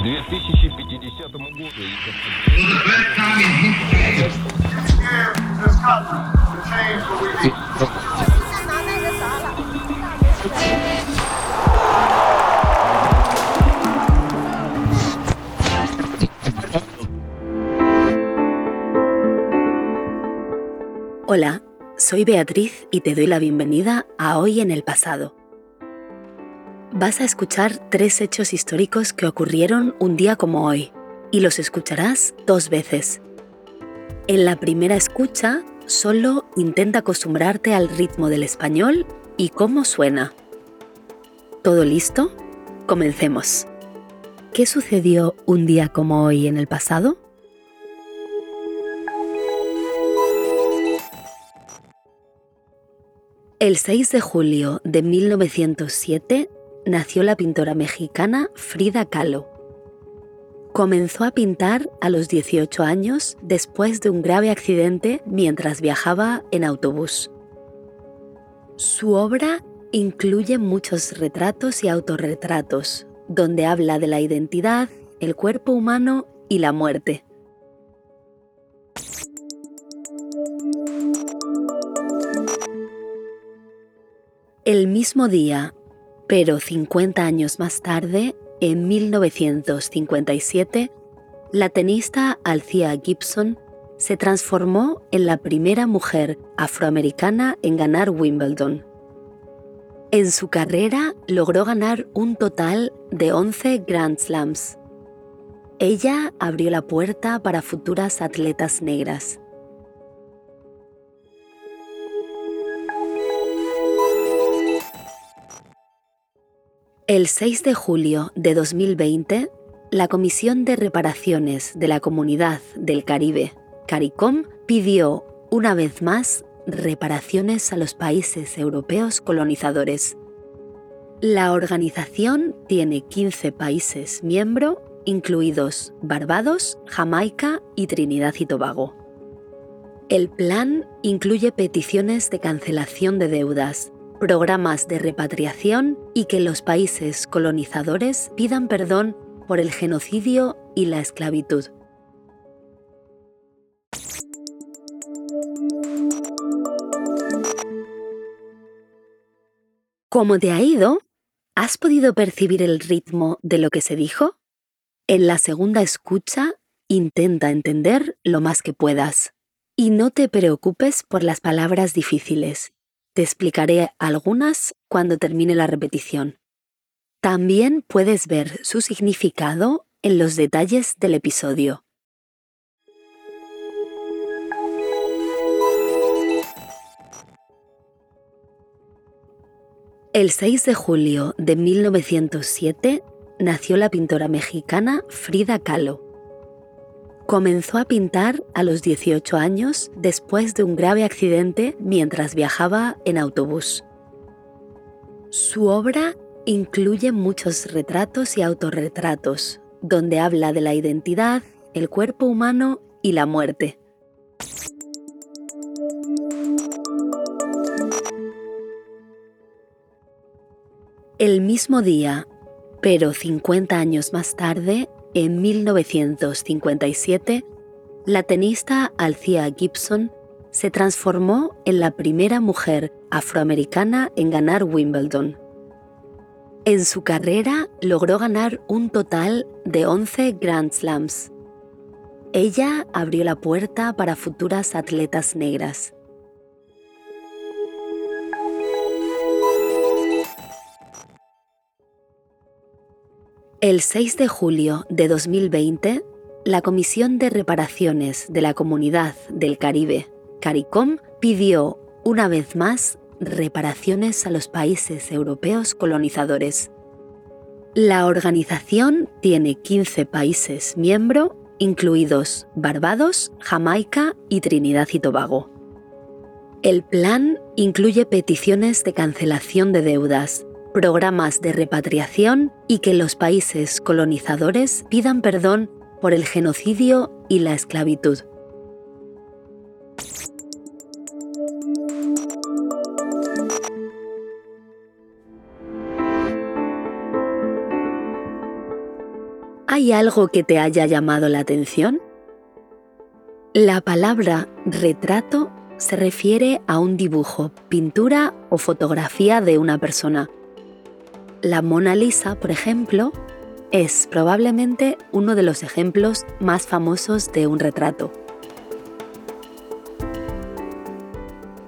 К 2050 году... Hola, soy Beatriz y te doy la bienvenida a Hoy en el Pasado. Vas a escuchar tres hechos históricos que ocurrieron un día como hoy, y los escucharás dos veces. En la primera escucha, solo intenta acostumbrarte al ritmo del español y cómo suena. ¿Todo listo? Comencemos. ¿Qué sucedió un día como hoy en el pasado? El 6 de julio de 1907 nació la pintora mexicana Frida Kahlo. Comenzó a pintar a los 18 años después de un grave accidente mientras viajaba en autobús. Su obra incluye muchos retratos y autorretratos, donde habla de la identidad, el cuerpo humano y la muerte. El mismo día, pero 50 años más tarde, en 1957, la tenista Althea Gibson se transformó en la primera mujer afroamericana en ganar Wimbledon. En su carrera logró ganar un total de 11 Grand Slams. Ella abrió la puerta para futuras atletas negras. El 6 de julio de 2020, la Comisión de Reparaciones de la Comunidad del Caribe, CARICOM, pidió una vez más reparaciones a los países europeos colonizadores. La organización tiene 15 países miembro, incluidos Barbados, Jamaica y Trinidad y Tobago. El plan incluye peticiones de cancelación de deudas, programas de repatriación y que los países colonizadores pidan perdón por el genocidio y la esclavitud. ¿Cómo te ha ido? ¿Has podido percibir el ritmo de lo que se dijo? En la segunda escucha, intenta entender lo más que puedas. Y no te preocupes por las palabras difíciles te explicaré algunas cuando termine la repetición. También puedes ver su significado en los detalles del episodio. El 6 de julio de 1907 nació la pintora mexicana Frida Kahlo. Comenzó a pintar a los 18 años después de un grave accidente mientras viajaba en autobús. Su obra incluye muchos retratos y autorretratos, donde habla de la identidad, el cuerpo humano y la muerte. El mismo día, pero 50 años más tarde, en 1957, la tenista Althea Gibson se transformó en la primera mujer afroamericana en ganar Wimbledon. En su carrera logró ganar un total de 11 Grand Slams. Ella abrió la puerta para futuras atletas negras. El 6 de julio de 2020, la Comisión de Reparaciones de la Comunidad del Caribe, CARICOM, pidió una vez más reparaciones a los países europeos colonizadores. La organización tiene 15 países miembro, incluidos Barbados, Jamaica y Trinidad y Tobago. El plan incluye peticiones de cancelación de deudas, programas de repatriación y que los países colonizadores pidan perdón por el genocidio y la esclavitud. ¿Hay algo que te haya llamado la atención? La palabra retrato se refiere a un dibujo, pintura o fotografía de una persona. La Mona Lisa, por ejemplo, es probablemente uno de los ejemplos más famosos de un retrato.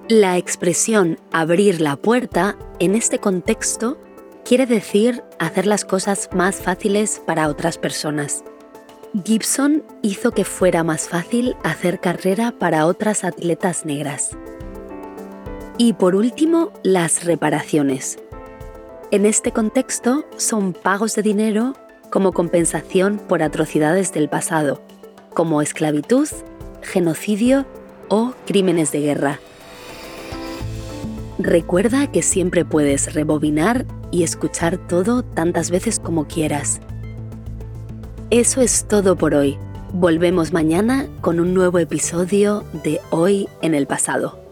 La expresión abrir la puerta en este contexto quiere decir hacer las cosas más fáciles para otras personas. Gibson hizo que fuera más fácil hacer carrera para otras atletas negras. Y por último, las reparaciones. En este contexto son pagos de dinero como compensación por atrocidades del pasado, como esclavitud, genocidio o crímenes de guerra. Recuerda que siempre puedes rebobinar y escuchar todo tantas veces como quieras. Eso es todo por hoy. Volvemos mañana con un nuevo episodio de Hoy en el pasado.